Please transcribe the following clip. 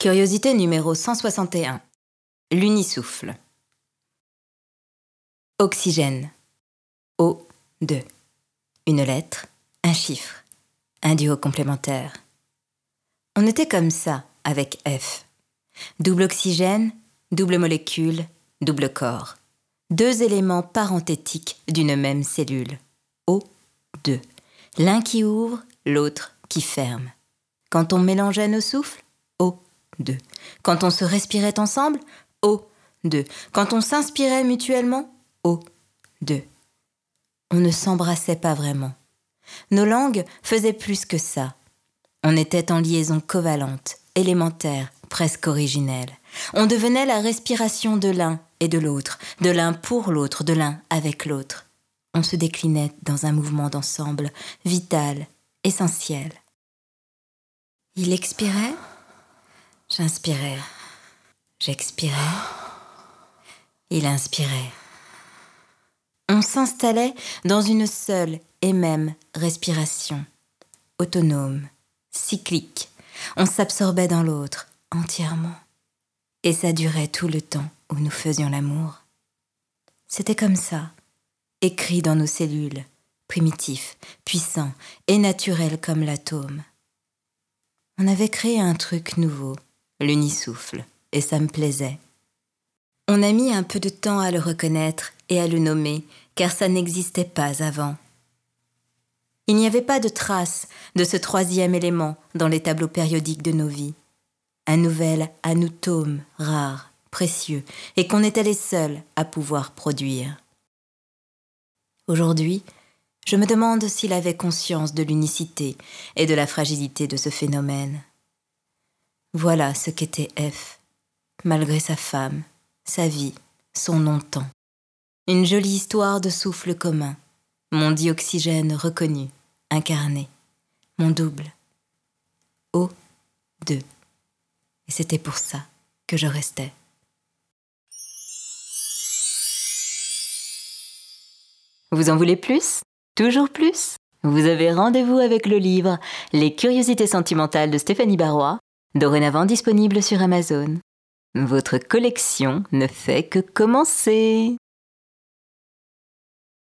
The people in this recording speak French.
Curiosité numéro 161. L'unisouffle. Oxygène. O2. Une lettre, un chiffre, un duo complémentaire. On était comme ça avec F. Double oxygène, double molécule, double corps. Deux éléments parenthétiques d'une même cellule. O2. L'un qui ouvre, l'autre qui ferme. Quand on mélangeait nos souffles, O2. Quand on se respirait ensemble, O2. Quand on s'inspirait mutuellement, O2. On ne s'embrassait pas vraiment. Nos langues faisaient plus que ça. On était en liaison covalente, élémentaire, presque originelle. On devenait la respiration de l'un et de l'autre, de l'un pour l'autre, de l'un avec l'autre. On se déclinait dans un mouvement d'ensemble, vital, essentiel. Il expirait, j'inspirais, j'expirais, il inspirait. On s'installait dans une seule et même respiration, autonome, cyclique. On s'absorbait dans l'autre entièrement. Et ça durait tout le temps où nous faisions l'amour. C'était comme ça, écrit dans nos cellules, primitif, puissant et naturel comme l'atome. On avait créé un truc nouveau, l'unisouffle, et ça me plaisait. On a mis un peu de temps à le reconnaître et à le nommer, car ça n'existait pas avant. Il n'y avait pas de trace de ce troisième élément dans les tableaux périodiques de nos vies. Un nouvel anutome rare, précieux, et qu'on était les seuls à pouvoir produire. Aujourd'hui, je me demande s'il avait conscience de l'unicité et de la fragilité de ce phénomène. Voilà ce qu'était F, malgré sa femme, sa vie, son non-temps. Une jolie histoire de souffle commun, mon dioxygène reconnu, incarné, mon double. O, 2. Et c'était pour ça que je restais. Vous en voulez plus? Toujours plus? Vous avez rendez-vous avec le livre Les curiosités sentimentales de Stéphanie Barrois, dorénavant disponible sur Amazon. Votre collection ne fait que commencer.